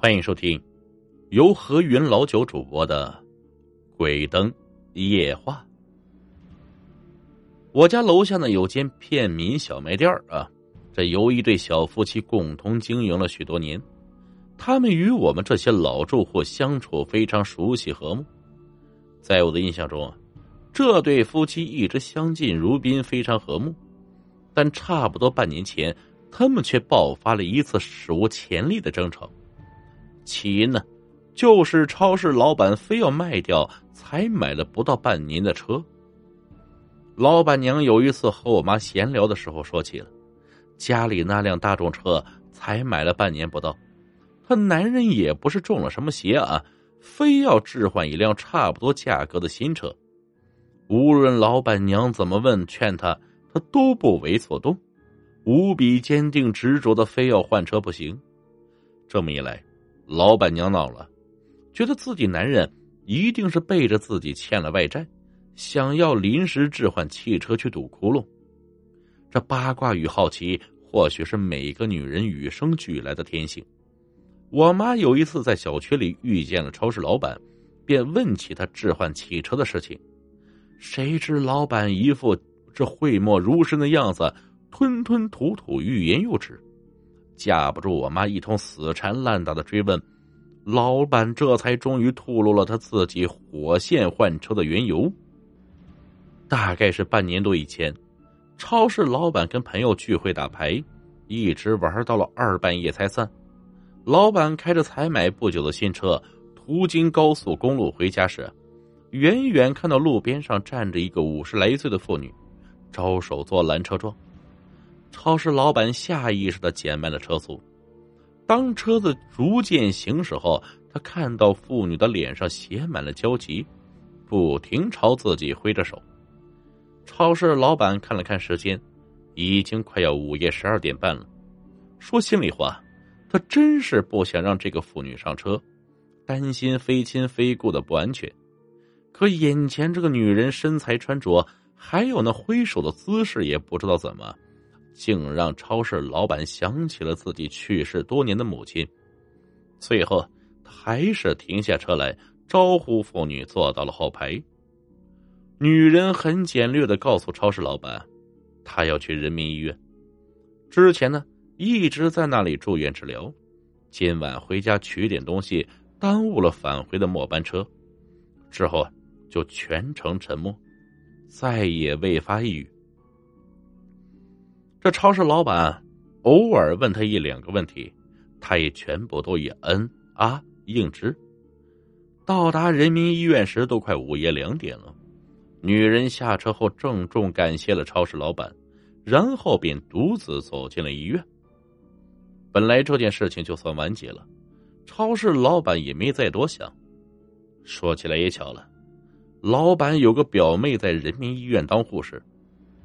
欢迎收听由何云老九主播的《鬼灯夜话》。我家楼下呢有间片民小卖店啊，这由一对小夫妻共同经营了许多年，他们与我们这些老住户相处非常熟悉和睦。在我的印象中，这对夫妻一直相敬如宾，非常和睦。但差不多半年前，他们却爆发了一次史无前例的争吵。起因呢，就是超市老板非要卖掉才买了不到半年的车。老板娘有一次和我妈闲聊的时候说起了，家里那辆大众车才买了半年不到，她男人也不是中了什么邪啊，非要置换一辆差不多价格的新车。无论老板娘怎么问劝他，他都不为所动，无比坚定执着的非要换车不行。这么一来。老板娘恼了，觉得自己男人一定是背着自己欠了外债，想要临时置换汽车去堵窟窿。这八卦与好奇，或许是每个女人与生俱来的天性。我妈有一次在小区里遇见了超市老板，便问起他置换汽车的事情。谁知老板一副这讳莫如深的样子，吞吞吐吐，欲言又止。架不住我妈一通死缠烂打的追问，老板这才终于吐露了他自己火线换车的缘由。大概是半年多以前，超市老板跟朋友聚会打牌，一直玩到了二半夜才散。老板开着才买不久的新车，途经高速公路回家时，远远看到路边上站着一个五十来岁的妇女，招手做拦车状。超市老板下意识的减慢了车速，当车子逐渐行驶后，他看到妇女的脸上写满了焦急，不停朝自己挥着手。超市老板看了看时间，已经快要午夜十二点半了。说心里话，他真是不想让这个妇女上车，担心非亲非故的不安全。可眼前这个女人身材穿着，还有那挥手的姿势，也不知道怎么。竟让超市老板想起了自己去世多年的母亲。最后，还是停下车来，招呼妇女坐到了后排。女人很简略的告诉超市老板，她要去人民医院。之前呢，一直在那里住院治疗，今晚回家取点东西，耽误了返回的末班车。之后就全程沉默，再也未发一语。这超市老板偶尔问他一两个问题，他也全部都以嗯啊应之。到达人民医院时都快午夜两点了，女人下车后郑重感谢了超市老板，然后便独自走进了医院。本来这件事情就算完结了，超市老板也没再多想。说起来也巧了，老板有个表妹在人民医院当护士，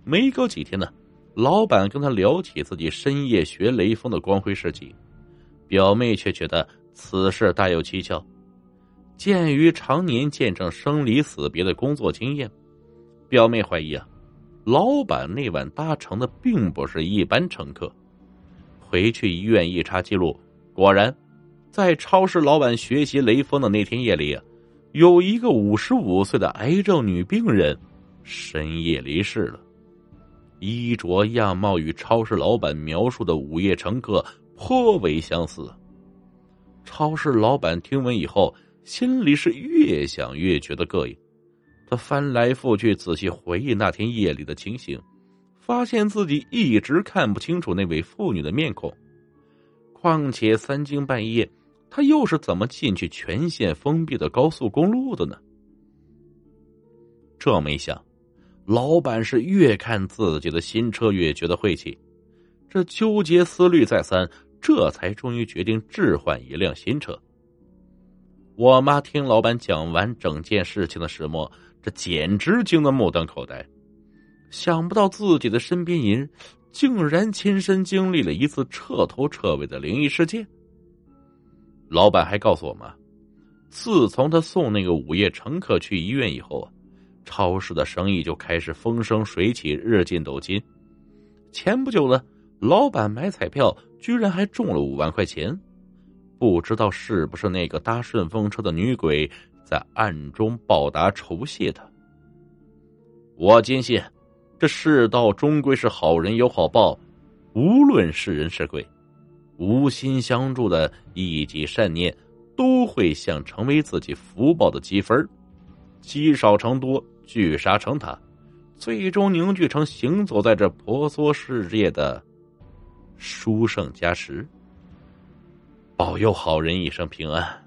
没隔几天呢。老板跟他聊起自己深夜学雷锋的光辉事迹，表妹却觉得此事大有蹊跷。鉴于常年见证生离死别的工作经验，表妹怀疑啊，老板那晚搭乘的并不是一般乘客。回去医院一查记录，果然，在超市老板学习雷锋的那天夜里，有一个五十五岁的癌症女病人深夜离世了。衣着样貌与超市老板描述的午夜乘客颇为相似。超市老板听闻以后，心里是越想越觉得膈应。他翻来覆去仔细回忆那天夜里的情形，发现自己一直看不清楚那位妇女的面孔。况且三更半夜，他又是怎么进去全线封闭的高速公路的呢？这么一想。老板是越看自己的新车越觉得晦气，这纠结思虑再三，这才终于决定置换一辆新车。我妈听老板讲完整件事情的始末，这简直惊得目瞪口呆，想不到自己的身边人竟然亲身经历了一次彻头彻尾的灵异事件。老板还告诉我们，自从他送那个午夜乘客去医院以后啊。超市的生意就开始风生水起，日进斗金。前不久呢，老板买彩票居然还中了五万块钱。不知道是不是那个搭顺风车的女鬼在暗中报答酬谢他。我坚信，这世道终归是好人有好报，无论是人是鬼，无心相助的一己善念，都会像成为自己福报的积分，积少成多，聚沙成塔，最终凝聚成行走在这婆娑世界的殊胜加持。保佑好人一生平安。